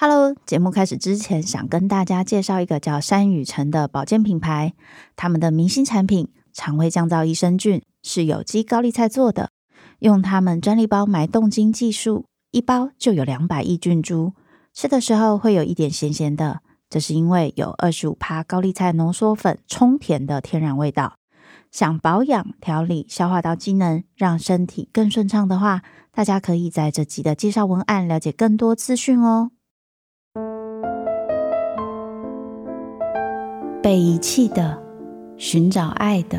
Hello，节目开始之前，想跟大家介绍一个叫山雨晨的保健品牌。他们的明星产品肠胃降噪益生菌是有机高丽菜做的，用他们专利包埋冻晶技术，一包就有两百亿菌株，吃的时候会有一点咸咸的，这是因为有二十五趴高丽菜浓缩粉充甜的天然味道。想保养、调理、消化道机能，让身体更顺畅的话，大家可以在这集的介绍文案了解更多资讯哦。被遗弃的，寻找爱的，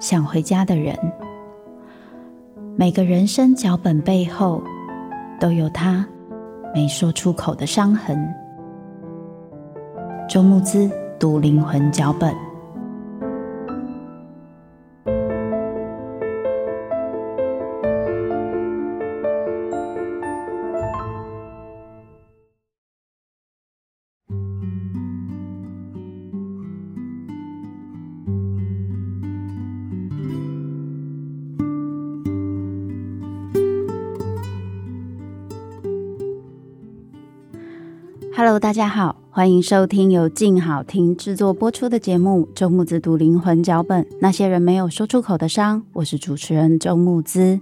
想回家的人。每个人生脚本背后，都有他没说出口的伤痕。周慕姿读灵魂脚本。Hello，大家好，欢迎收听由静好听制作播出的节目《周木子读灵魂脚本》，那些人没有说出口的伤，我是主持人周木子。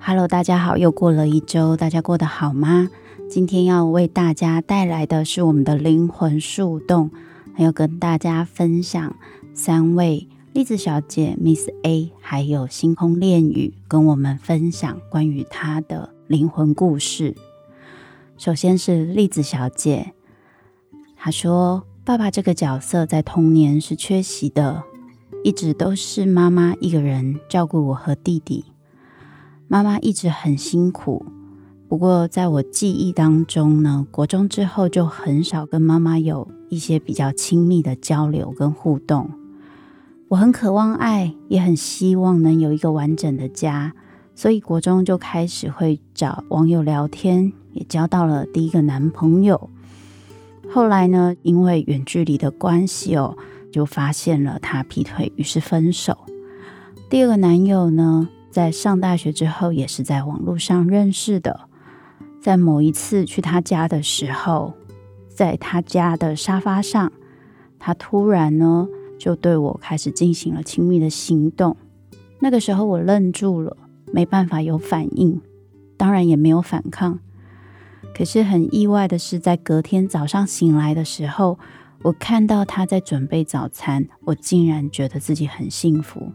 Hello，大家好，又过了一周，大家过得好吗？今天要为大家带来的是我们的灵魂树洞，还要跟大家分享三位栗子小姐 Miss A，还有星空恋语，跟我们分享关于她的灵魂故事。首先是栗子小姐，她说：“爸爸这个角色在童年是缺席的，一直都是妈妈一个人照顾我和弟弟。妈妈一直很辛苦，不过在我记忆当中呢，国中之后就很少跟妈妈有一些比较亲密的交流跟互动。我很渴望爱，也很希望能有一个完整的家，所以国中就开始会找网友聊天。”也交到了第一个男朋友，后来呢，因为远距离的关系哦，就发现了他劈腿，于是分手。第二个男友呢，在上大学之后，也是在网络上认识的。在某一次去他家的时候，在他家的沙发上，他突然呢，就对我开始进行了亲密的行动。那个时候我愣住了，没办法有反应，当然也没有反抗。可是很意外的是，在隔天早上醒来的时候，我看到他在准备早餐，我竟然觉得自己很幸福。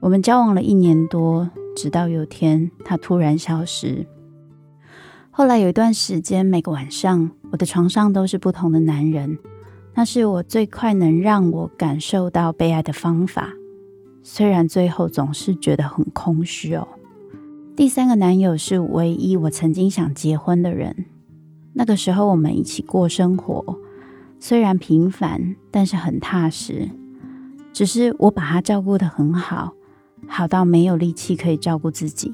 我们交往了一年多，直到有天他突然消失。后来有一段时间，每个晚上我的床上都是不同的男人，那是我最快能让我感受到被爱的方法。虽然最后总是觉得很空虚哦。第三个男友是唯一我曾经想结婚的人。那个时候我们一起过生活，虽然平凡，但是很踏实。只是我把他照顾得很好，好到没有力气可以照顾自己，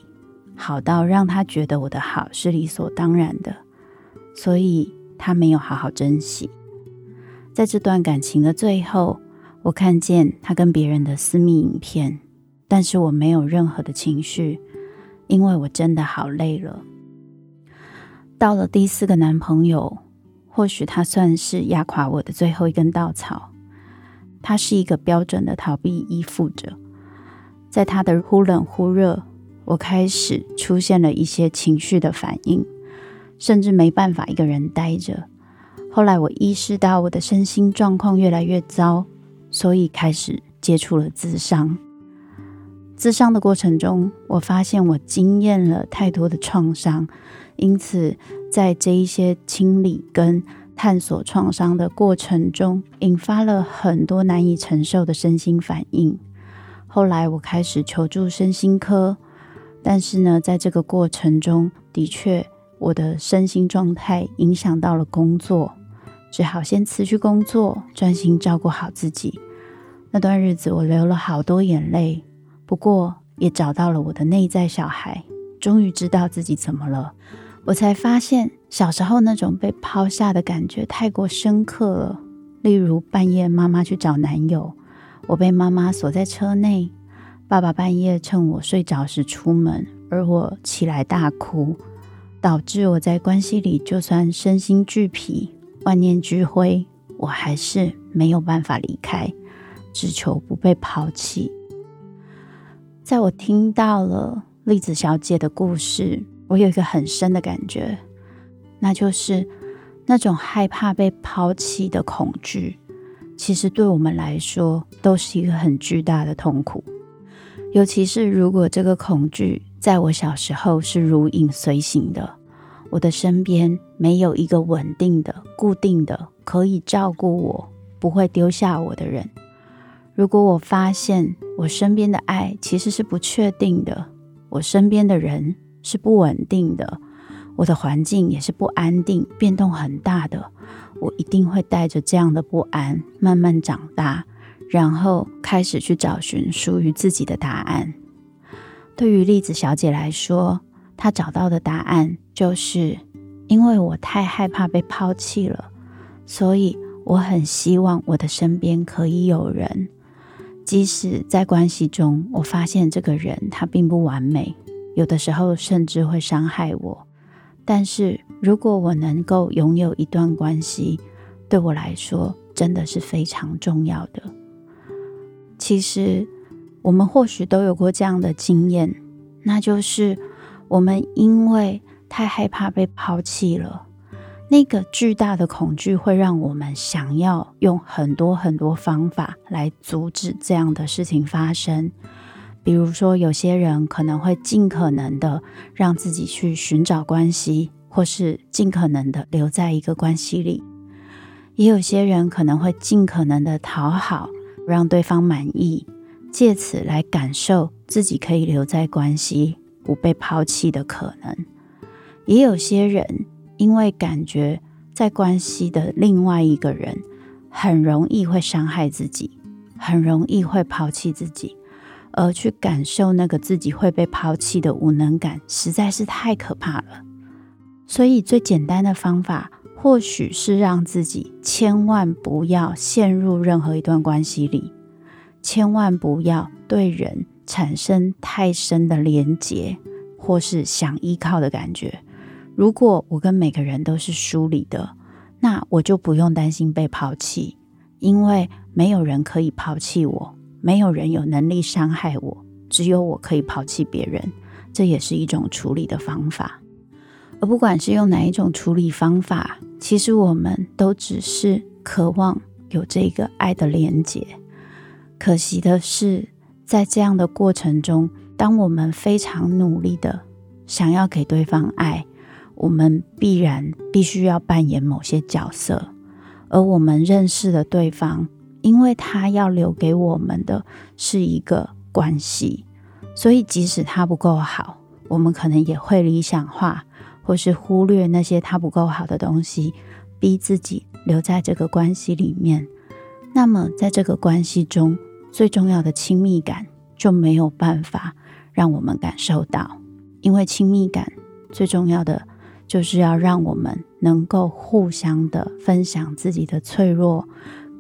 好到让他觉得我的好是理所当然的，所以他没有好好珍惜。在这段感情的最后，我看见他跟别人的私密影片，但是我没有任何的情绪。因为我真的好累了。到了第四个男朋友，或许他算是压垮我的最后一根稻草。他是一个标准的逃避依附者，在他的忽冷忽热，我开始出现了一些情绪的反应，甚至没办法一个人待着。后来我意识到我的身心状况越来越糟，所以开始接触了自伤。自伤的过程中，我发现我经验了太多的创伤，因此在这一些清理跟探索创伤的过程中，引发了很多难以承受的身心反应。后来我开始求助身心科，但是呢，在这个过程中，的确我的身心状态影响到了工作，只好先辞去工作，专心照顾好自己。那段日子，我流了好多眼泪。不过，也找到了我的内在小孩，终于知道自己怎么了。我才发现，小时候那种被抛下的感觉太过深刻了。例如，半夜妈妈去找男友，我被妈妈锁在车内；爸爸半夜趁我睡着时出门，而我起来大哭。导致我在关系里，就算身心俱疲、万念俱灰，我还是没有办法离开，只求不被抛弃。在我听到了栗子小姐的故事，我有一个很深的感觉，那就是那种害怕被抛弃的恐惧，其实对我们来说都是一个很巨大的痛苦。尤其是如果这个恐惧在我小时候是如影随形的，我的身边没有一个稳定的、固定的可以照顾我、不会丢下我的人。如果我发现我身边的爱其实是不确定的，我身边的人是不稳定的，我的环境也是不安定、变动很大的，我一定会带着这样的不安慢慢长大。然后开始去找寻属于自己的答案。对于栗子小姐来说，她找到的答案就是：因为我太害怕被抛弃了，所以我很希望我的身边可以有人，即使在关系中，我发现这个人他并不完美，有的时候甚至会伤害我。但是如果我能够拥有一段关系，对我来说真的是非常重要的。其实，我们或许都有过这样的经验，那就是我们因为太害怕被抛弃了，那个巨大的恐惧会让我们想要用很多很多方法来阻止这样的事情发生。比如说，有些人可能会尽可能的让自己去寻找关系，或是尽可能的留在一个关系里；也有些人可能会尽可能的讨好。让对方满意，借此来感受自己可以留在关系、不被抛弃的可能。也有些人因为感觉在关系的另外一个人很容易会伤害自己，很容易会抛弃自己，而去感受那个自己会被抛弃的无能感，实在是太可怕了。所以最简单的方法，或许是让自己千万不要陷入任何一段关系里，千万不要对人产生太深的连结，或是想依靠的感觉。如果我跟每个人都是疏离的，那我就不用担心被抛弃，因为没有人可以抛弃我，没有人有能力伤害我，只有我可以抛弃别人。这也是一种处理的方法。而不管是用哪一种处理方法，其实我们都只是渴望有这个爱的连结。可惜的是，在这样的过程中，当我们非常努力的想要给对方爱，我们必然必须要扮演某些角色。而我们认识的对方，因为他要留给我们的是一个关系，所以即使他不够好，我们可能也会理想化。或是忽略那些他不够好的东西，逼自己留在这个关系里面，那么在这个关系中最重要的亲密感就没有办法让我们感受到，因为亲密感最重要的就是要让我们能够互相的分享自己的脆弱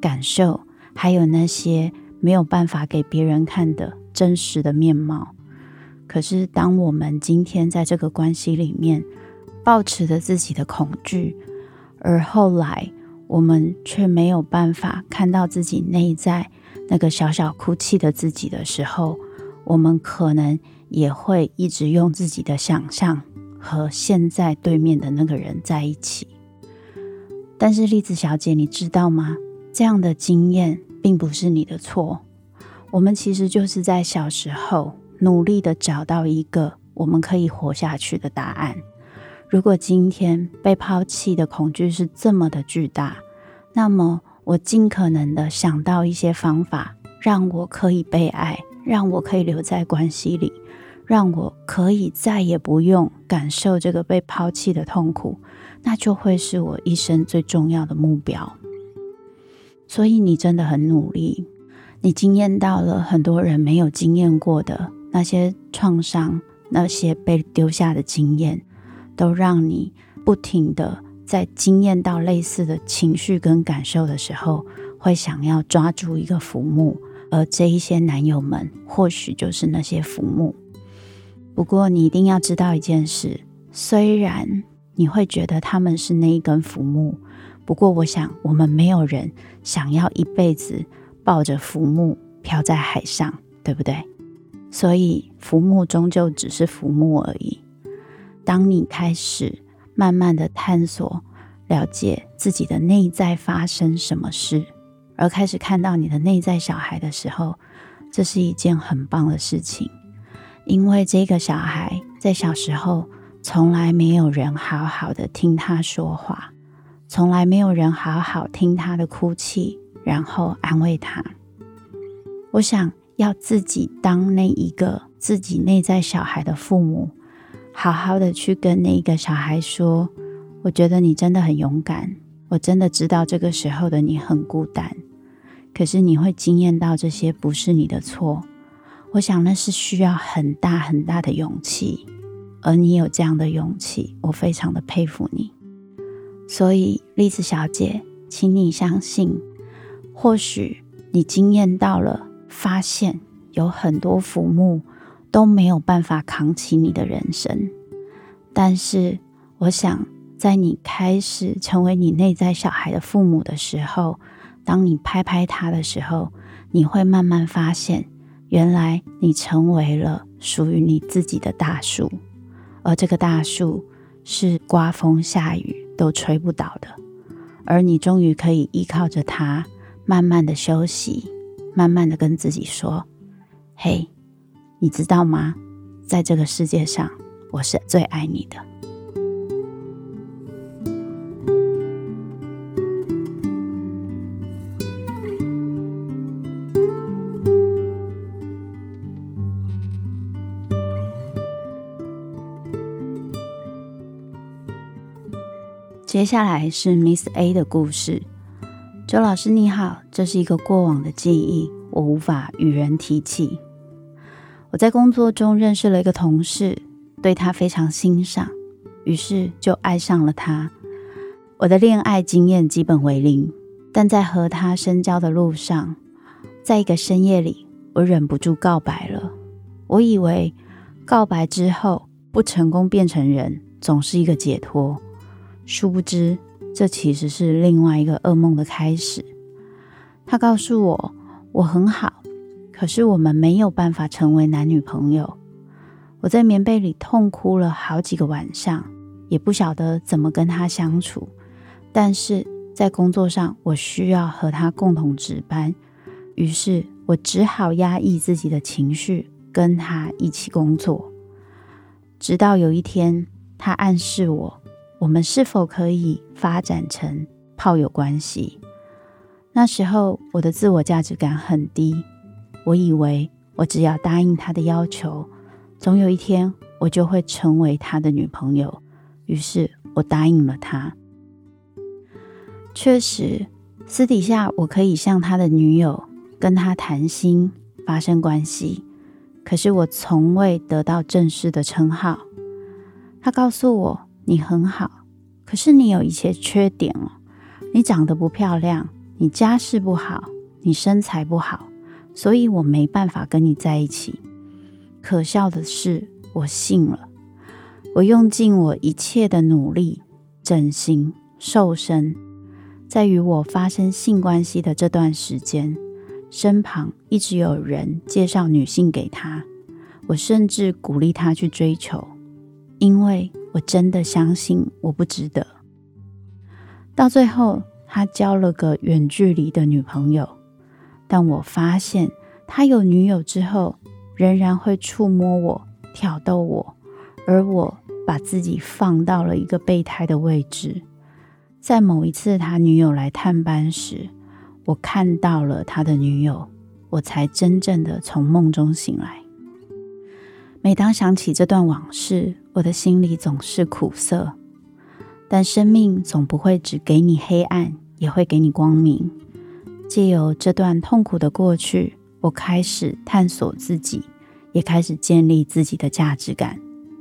感受，还有那些没有办法给别人看的真实的面貌。可是当我们今天在这个关系里面，保持着自己的恐惧，而后来我们却没有办法看到自己内在那个小小哭泣的自己的时候，我们可能也会一直用自己的想象和现在对面的那个人在一起。但是栗子小姐，你知道吗？这样的经验并不是你的错。我们其实就是在小时候努力的找到一个我们可以活下去的答案。如果今天被抛弃的恐惧是这么的巨大，那么我尽可能的想到一些方法，让我可以被爱，让我可以留在关系里，让我可以再也不用感受这个被抛弃的痛苦，那就会是我一生最重要的目标。所以你真的很努力，你经验到了很多人没有经验过的那些创伤，那些被丢下的经验。都让你不停的在经验到类似的情绪跟感受的时候，会想要抓住一个浮木，而这一些男友们或许就是那些浮木。不过你一定要知道一件事，虽然你会觉得他们是那一根浮木，不过我想我们没有人想要一辈子抱着浮木漂在海上，对不对？所以浮木终究只是浮木而已。当你开始慢慢的探索、了解自己的内在发生什么事，而开始看到你的内在小孩的时候，这是一件很棒的事情，因为这个小孩在小时候从来没有人好好的听他说话，从来没有人好好听他的哭泣，然后安慰他。我想要自己当那一个自己内在小孩的父母，好好的去跟那个小孩说：“我觉得你真的很勇敢，我真的知道这个时候的你很孤单，可是你会惊艳到这些不是你的错。我想那是需要很大很大的勇气，而你有这样的勇气，我非常的佩服你。所以，栗子小姐，请你相信，或许你经验到了。”发现有很多浮木都没有办法扛起你的人生，但是我想，在你开始成为你内在小孩的父母的时候，当你拍拍他的时候，你会慢慢发现，原来你成为了属于你自己的大树，而这个大树是刮风下雨都吹不倒的，而你终于可以依靠着它，慢慢的休息。慢慢的跟自己说：“嘿，你知道吗？在这个世界上，我是最爱你的。”接下来是 Miss A 的故事。周老师你好，这是一个过往的记忆，我无法与人提起。我在工作中认识了一个同事，对他非常欣赏，于是就爱上了他。我的恋爱经验基本为零，但在和他深交的路上，在一个深夜里，我忍不住告白了。我以为告白之后不成功变成人，总是一个解脱，殊不知。这其实是另外一个噩梦的开始。他告诉我，我很好，可是我们没有办法成为男女朋友。我在棉被里痛哭了好几个晚上，也不晓得怎么跟他相处。但是在工作上，我需要和他共同值班，于是我只好压抑自己的情绪，跟他一起工作。直到有一天，他暗示我。我们是否可以发展成炮友关系？那时候我的自我价值感很低，我以为我只要答应他的要求，总有一天我就会成为他的女朋友。于是我答应了他。确实，私底下我可以像他的女友，跟他谈心，发生关系。可是我从未得到正式的称号。他告诉我。你很好，可是你有一些缺点哦。你长得不漂亮，你家世不好，你身材不好，所以我没办法跟你在一起。可笑的是，我信了。我用尽我一切的努力，整形、瘦身，在与我发生性关系的这段时间，身旁一直有人介绍女性给他，我甚至鼓励他去追求，因为。我真的相信我不值得。到最后，他交了个远距离的女朋友，但我发现他有女友之后，仍然会触摸我、挑逗我，而我把自己放到了一个备胎的位置。在某一次他女友来探班时，我看到了他的女友，我才真正的从梦中醒来。每当想起这段往事，我的心里总是苦涩。但生命总不会只给你黑暗，也会给你光明。借由这段痛苦的过去，我开始探索自己，也开始建立自己的价值感，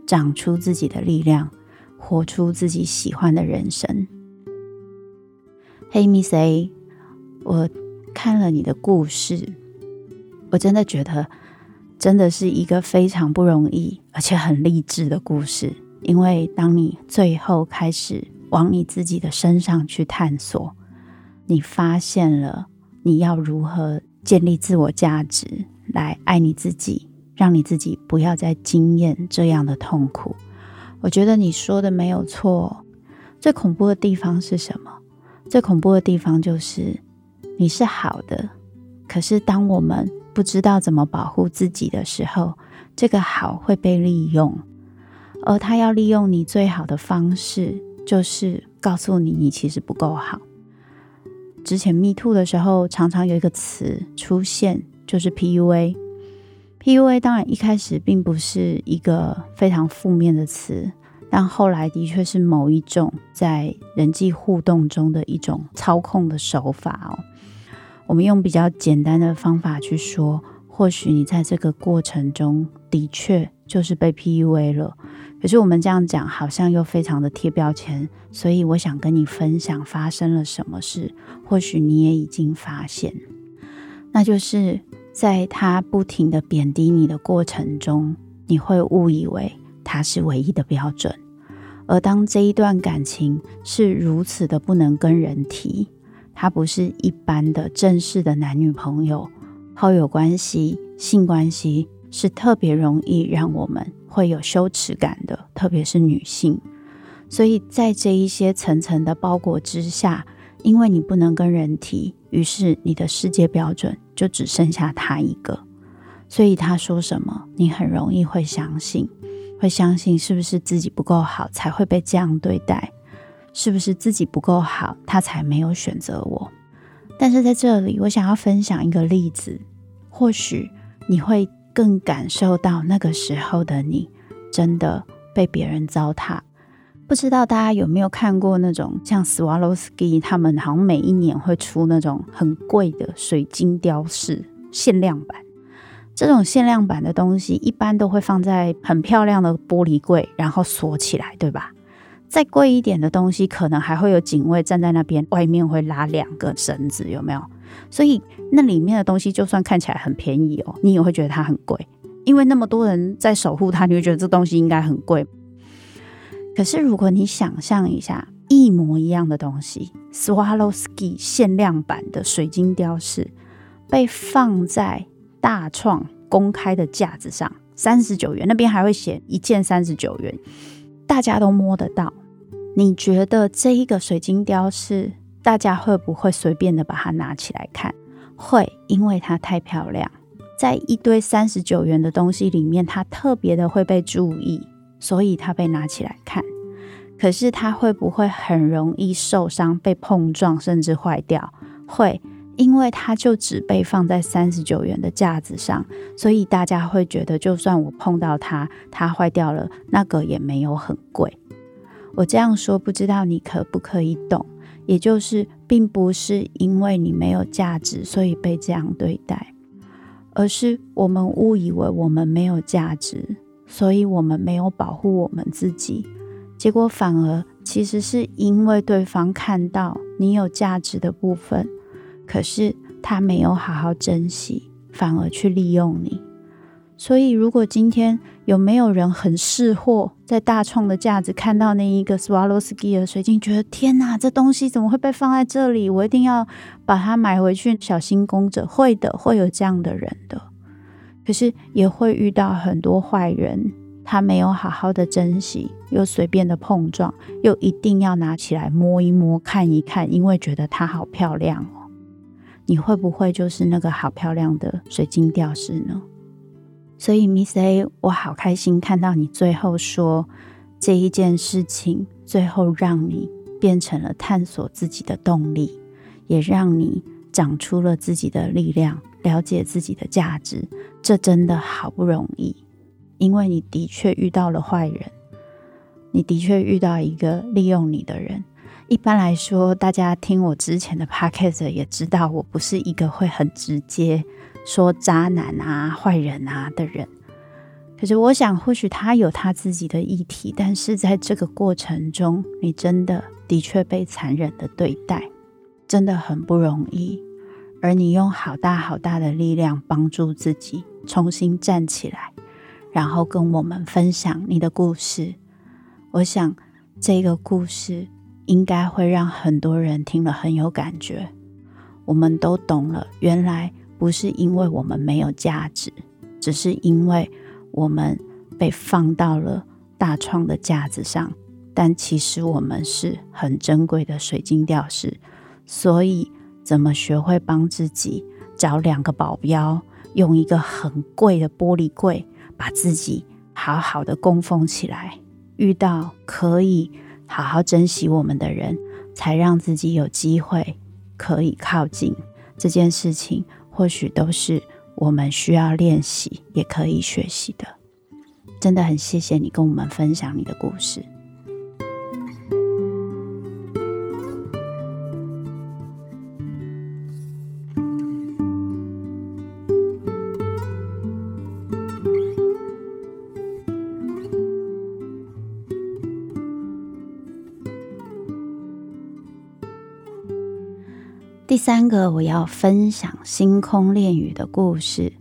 长出自己的力量，活出自己喜欢的人生。嘿，Miss A，我看了你的故事，我真的觉得。真的是一个非常不容易，而且很励志的故事。因为当你最后开始往你自己的身上去探索，你发现了你要如何建立自我价值，来爱你自己，让你自己不要再经验这样的痛苦。我觉得你说的没有错。最恐怖的地方是什么？最恐怖的地方就是你是好的，可是当我们不知道怎么保护自己的时候，这个好会被利用，而他要利用你最好的方式，就是告诉你你其实不够好。之前 Me Too 的时候，常常有一个词出现，就是 PUA。PUA 当然一开始并不是一个非常负面的词，但后来的确是某一种在人际互动中的一种操控的手法哦。我们用比较简单的方法去说，或许你在这个过程中的确就是被 PUA 了。可是我们这样讲，好像又非常的贴标签。所以我想跟你分享发生了什么事，或许你也已经发现，那就是在他不停的贬低你的过程中，你会误以为他是唯一的标准。而当这一段感情是如此的不能跟人提，他不是一般的正式的男女朋友、好友关系、性关系，是特别容易让我们会有羞耻感的，特别是女性。所以在这一些层层的包裹之下，因为你不能跟人提，于是你的世界标准就只剩下他一个。所以他说什么，你很容易会相信，会相信是不是自己不够好才会被这样对待？是不是自己不够好，他才没有选择我？但是在这里，我想要分享一个例子，或许你会更感受到那个时候的你真的被别人糟蹋。不知道大家有没有看过那种像 Swarovski 他们好像每一年会出那种很贵的水晶雕饰限量版。这种限量版的东西一般都会放在很漂亮的玻璃柜，然后锁起来，对吧？再贵一点的东西，可能还会有警卫站在那边，外面会拉两个绳子，有没有？所以那里面的东西就算看起来很便宜哦，你也会觉得它很贵，因为那么多人在守护它，你会觉得这东西应该很贵。可是，如果你想象一下，一模一样的东西，Swarovski 限量版的水晶雕饰，被放在大创公开的架子上，三十九元，那边还会写一件三十九元，大家都摸得到。你觉得这一个水晶雕饰，大家会不会随便的把它拿起来看？会，因为它太漂亮，在一堆三十九元的东西里面，它特别的会被注意。所以它被拿起来看，可是它会不会很容易受伤、被碰撞，甚至坏掉？会，因为它就只被放在三十九元的架子上，所以大家会觉得，就算我碰到它，它坏掉了，那个也没有很贵。我这样说，不知道你可不可以懂？也就是，并不是因为你没有价值，所以被这样对待，而是我们误以为我们没有价值。所以我们没有保护我们自己，结果反而其实是因为对方看到你有价值的部分，可是他没有好好珍惜，反而去利用你。所以，如果今天有没有人很识货，在大创的架子看到那一个 Swarovski 的水晶，觉得天哪，这东西怎么会被放在这里？我一定要把它买回去，小心供着。会的，会有这样的人的。可是也会遇到很多坏人，他没有好好的珍惜，又随便的碰撞，又一定要拿起来摸一摸、看一看，因为觉得它好漂亮哦。你会不会就是那个好漂亮的水晶吊饰呢？所以，Miss A，我好开心看到你最后说这一件事情，最后让你变成了探索自己的动力，也让你长出了自己的力量。了解自己的价值，这真的好不容易，因为你的确遇到了坏人，你的确遇到一个利用你的人。一般来说，大家听我之前的 podcast 也知道，我不是一个会很直接说渣男啊、坏人啊的人。可是，我想或许他有他自己的议题，但是在这个过程中，你真的的确被残忍的对待，真的很不容易。而你用好大好大的力量帮助自己重新站起来，然后跟我们分享你的故事。我想这个故事应该会让很多人听了很有感觉。我们都懂了，原来不是因为我们没有价值，只是因为我们被放到了大创的架子上。但其实我们是很珍贵的水晶吊饰，所以怎么学会帮自己找两个保镖，用一个很贵的玻璃柜把自己好好的供奉起来，遇到可以好好珍惜我们的人，才让自己有机会可以靠近这件事情，或许都是我们需要练习也可以学习的。真的很谢谢你跟我们分享你的故事。第三个我要分享星空恋语的故事。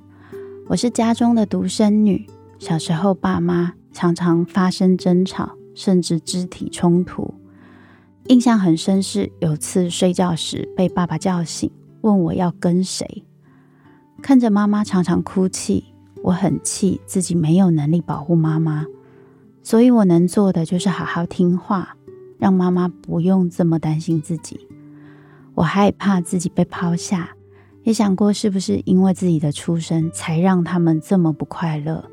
我是家中的独生女，小时候爸妈常常发生争吵，甚至肢体冲突。印象很深是有次睡觉时被爸爸叫醒，问我要跟谁。看着妈妈常常哭泣，我很气自己没有能力保护妈妈，所以我能做的就是好好听话，让妈妈不用这么担心自己。我害怕自己被抛下，也想过是不是因为自己的出生才让他们这么不快乐。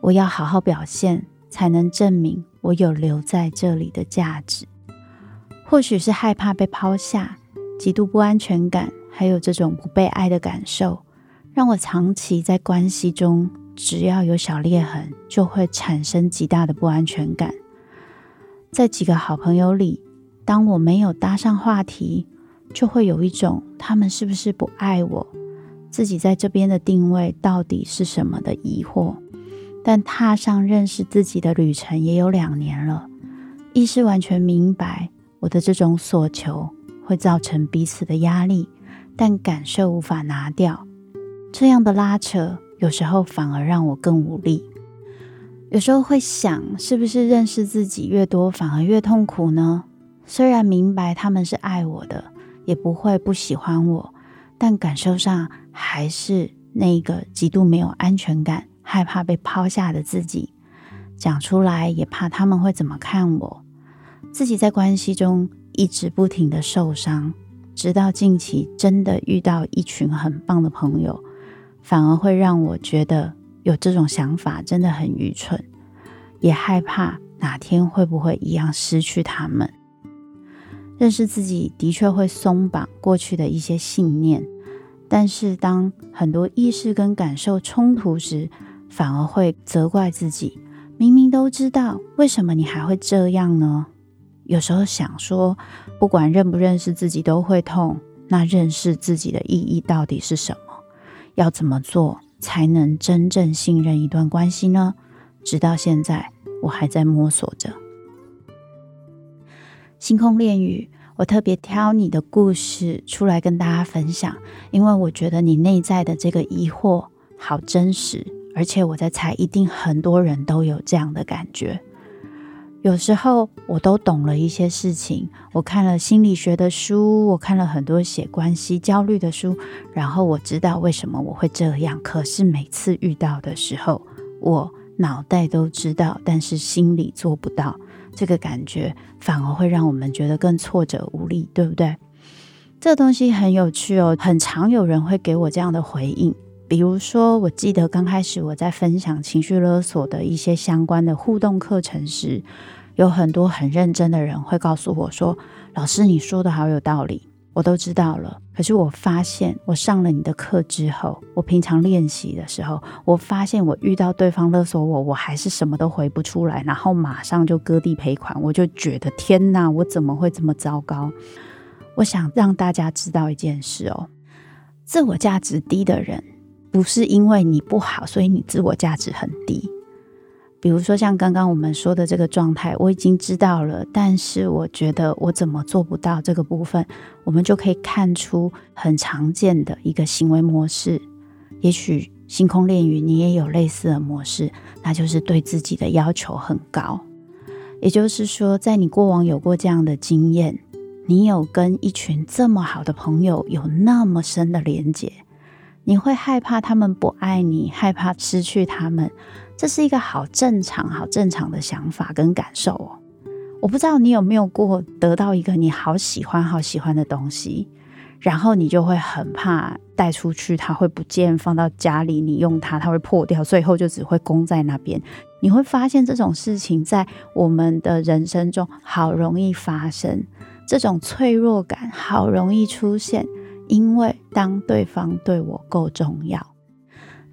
我要好好表现，才能证明我有留在这里的价值。或许是害怕被抛下，极度不安全感，还有这种不被爱的感受，让我长期在关系中，只要有小裂痕，就会产生极大的不安全感。在几个好朋友里，当我没有搭上话题，就会有一种他们是不是不爱我，自己在这边的定位到底是什么的疑惑。但踏上认识自己的旅程也有两年了，意识完全明白我的这种所求会造成彼此的压力，但感受无法拿掉。这样的拉扯有时候反而让我更无力。有时候会想，是不是认识自己越多反而越痛苦呢？虽然明白他们是爱我的。也不会不喜欢我，但感受上还是那个极度没有安全感、害怕被抛下的自己。讲出来也怕他们会怎么看我。自己在关系中一直不停的受伤，直到近期真的遇到一群很棒的朋友，反而会让我觉得有这种想法真的很愚蠢，也害怕哪天会不会一样失去他们。认识自己的确会松绑过去的一些信念，但是当很多意识跟感受冲突时，反而会责怪自己。明明都知道，为什么你还会这样呢？有时候想说，不管认不认识自己都会痛，那认识自己的意义到底是什么？要怎么做才能真正信任一段关系呢？直到现在，我还在摸索着。星空恋语，我特别挑你的故事出来跟大家分享，因为我觉得你内在的这个疑惑好真实，而且我在猜，一定很多人都有这样的感觉。有时候我都懂了一些事情，我看了心理学的书，我看了很多写关系焦虑的书，然后我知道为什么我会这样。可是每次遇到的时候，我脑袋都知道，但是心里做不到。这个感觉反而会让我们觉得更挫折无力，对不对？这东西很有趣哦，很常有人会给我这样的回应。比如说，我记得刚开始我在分享情绪勒索的一些相关的互动课程时，有很多很认真的人会告诉我说：“老师，你说的好有道理。”我都知道了，可是我发现，我上了你的课之后，我平常练习的时候，我发现我遇到对方勒索我，我还是什么都回不出来，然后马上就割地赔款，我就觉得天哪，我怎么会这么糟糕？我想让大家知道一件事哦，自我价值低的人，不是因为你不好，所以你自我价值很低。比如说，像刚刚我们说的这个状态，我已经知道了，但是我觉得我怎么做不到这个部分，我们就可以看出很常见的一个行为模式。也许星空恋语你也有类似的模式，那就是对自己的要求很高。也就是说，在你过往有过这样的经验，你有跟一群这么好的朋友有那么深的连结，你会害怕他们不爱你，害怕失去他们，这是一个好正常、好正常的想法跟感受哦。我不知道你有没有过得到一个你好喜欢、好喜欢的东西，然后你就会很怕带出去，它会不见；放到家里，你用它，它会破掉，最后就只会供在那边。你会发现这种事情在我们的人生中好容易发生，这种脆弱感好容易出现，因为当对方对我够重要。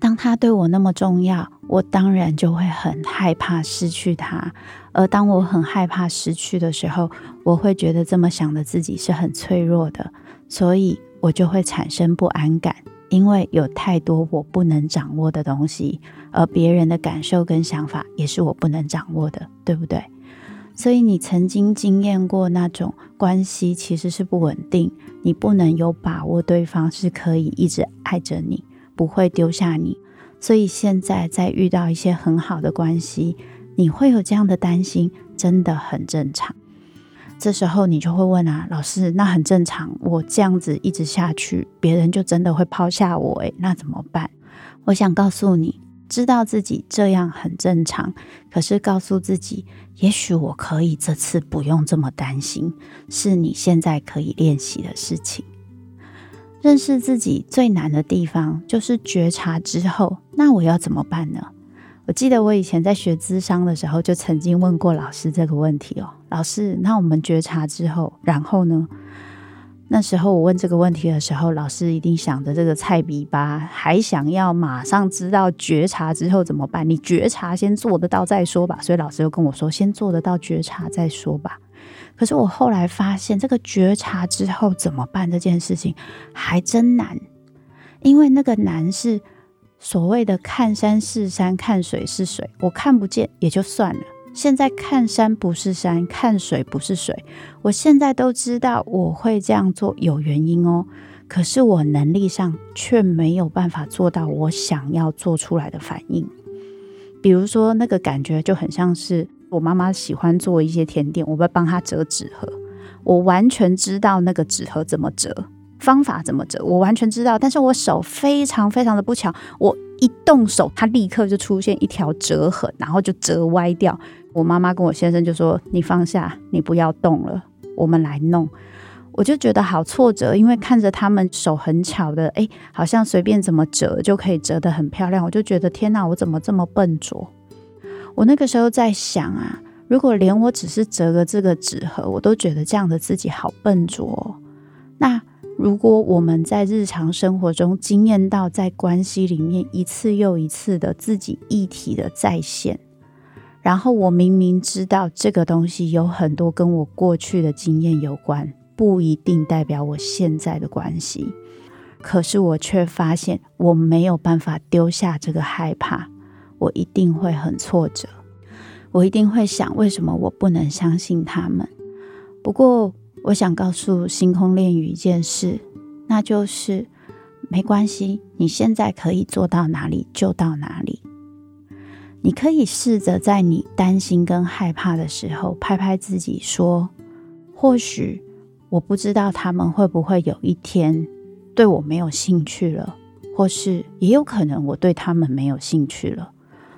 当他对我那么重要，我当然就会很害怕失去他。而当我很害怕失去的时候，我会觉得这么想的自己是很脆弱的，所以我就会产生不安感，因为有太多我不能掌握的东西，而别人的感受跟想法也是我不能掌握的，对不对？所以你曾经经验过那种关系其实是不稳定，你不能有把握对方是可以一直爱着你。不会丢下你，所以现在在遇到一些很好的关系，你会有这样的担心，真的很正常。这时候你就会问啊，老师，那很正常，我这样子一直下去，别人就真的会抛下我诶，那怎么办？我想告诉你，知道自己这样很正常，可是告诉自己，也许我可以这次不用这么担心，是你现在可以练习的事情。认识自己最难的地方就是觉察之后，那我要怎么办呢？我记得我以前在学咨商的时候，就曾经问过老师这个问题哦。老师，那我们觉察之后，然后呢？那时候我问这个问题的时候，老师一定想着这个菜比吧，还想要马上知道觉察之后怎么办？你觉察先做得到再说吧。所以老师又跟我说，先做得到觉察再说吧。可是我后来发现，这个觉察之后怎么办这件事情还真难，因为那个难是所谓的看山是山，看水是水，我看不见也就算了。现在看山不是山，看水不是水，我现在都知道我会这样做有原因哦。可是我能力上却没有办法做到我想要做出来的反应，比如说那个感觉就很像是。我妈妈喜欢做一些甜点，我会帮她折纸盒。我完全知道那个纸盒怎么折，方法怎么折，我完全知道。但是我手非常非常的不巧，我一动手，它立刻就出现一条折痕，然后就折歪掉。我妈妈跟我先生就说：“你放下，你不要动了，我们来弄。”我就觉得好挫折，因为看着他们手很巧的，哎，好像随便怎么折就可以折得很漂亮。我就觉得天哪，我怎么这么笨拙？我那个时候在想啊，如果连我只是折个这个纸盒，我都觉得这样的自己好笨拙哦。那如果我们在日常生活中经验到在关系里面一次又一次的自己议题的再现，然后我明明知道这个东西有很多跟我过去的经验有关，不一定代表我现在的关系，可是我却发现我没有办法丢下这个害怕。我一定会很挫折，我一定会想，为什么我不能相信他们？不过，我想告诉星空恋语一件事，那就是没关系，你现在可以做到哪里就到哪里。你可以试着在你担心跟害怕的时候，拍拍自己说：或许我不知道他们会不会有一天对我没有兴趣了，或是也有可能我对他们没有兴趣了。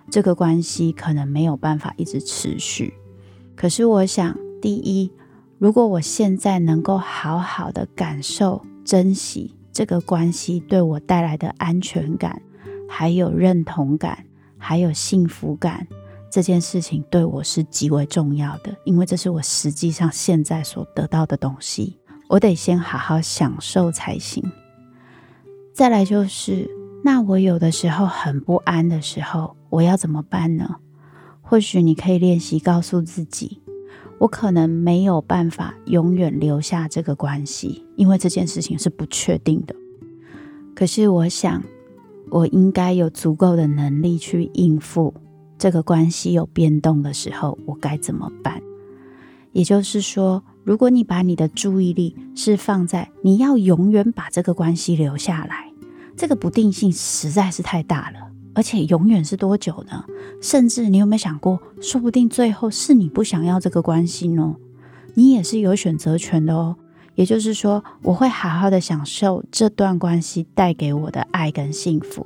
这个关系可能没有办法一直持续，可是我想，第一，如果我现在能够好好的感受、珍惜这个关系对我带来的安全感，还有认同感，还有幸福感，这件事情对我是极为重要的，因为这是我实际上现在所得到的东西，我得先好好享受才行。再来就是，那我有的时候很不安的时候。我要怎么办呢？或许你可以练习告诉自己，我可能没有办法永远留下这个关系，因为这件事情是不确定的。可是我想，我应该有足够的能力去应付这个关系有变动的时候，我该怎么办？也就是说，如果你把你的注意力是放在你要永远把这个关系留下来，这个不定性实在是太大了。而且永远是多久呢？甚至你有没有想过，说不定最后是你不想要这个关系呢？你也是有选择权的哦。也就是说，我会好好的享受这段关系带给我的爱跟幸福。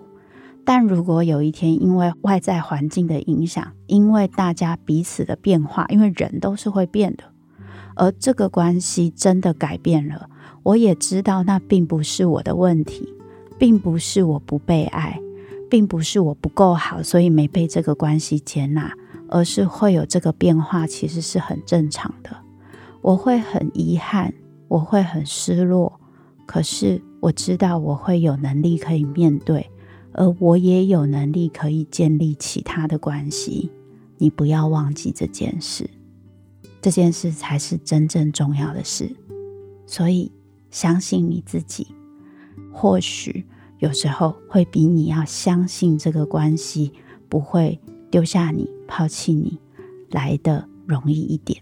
但如果有一天因为外在环境的影响，因为大家彼此的变化，因为人都是会变的，而这个关系真的改变了，我也知道那并不是我的问题，并不是我不被爱，并不是我不够好，所以没被这个关系接纳，而是会有这个变化，其实是很正常的。我会很遗憾，我会很失落，可是我知道我会有能力可以面对。而我也有能力可以建立其他的关系，你不要忘记这件事，这件事才是真正重要的事。所以，相信你自己，或许有时候会比你要相信这个关系不会丢下你、抛弃你来得容易一点。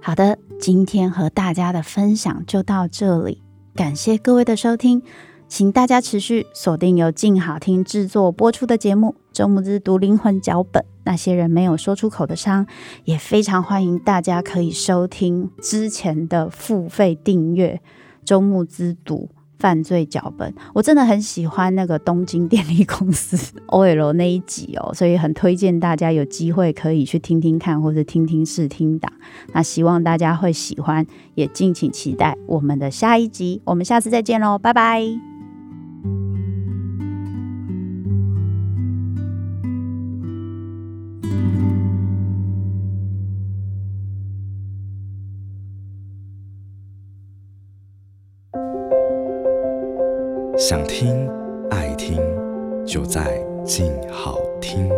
好的，今天和大家的分享就到这里，感谢各位的收听。请大家持续锁定由静好听制作播出的节目《周慕姿读灵魂脚本》，那些人没有说出口的伤，也非常欢迎大家可以收听之前的付费订阅《周慕姿读犯罪脚本》。我真的很喜欢那个东京电力公司 OL 那一集哦，所以很推荐大家有机会可以去听听看，或者听听试听档。那希望大家会喜欢，也敬请期待我们的下一集。我们下次再见喽，拜拜。想听爱听，就在静好听。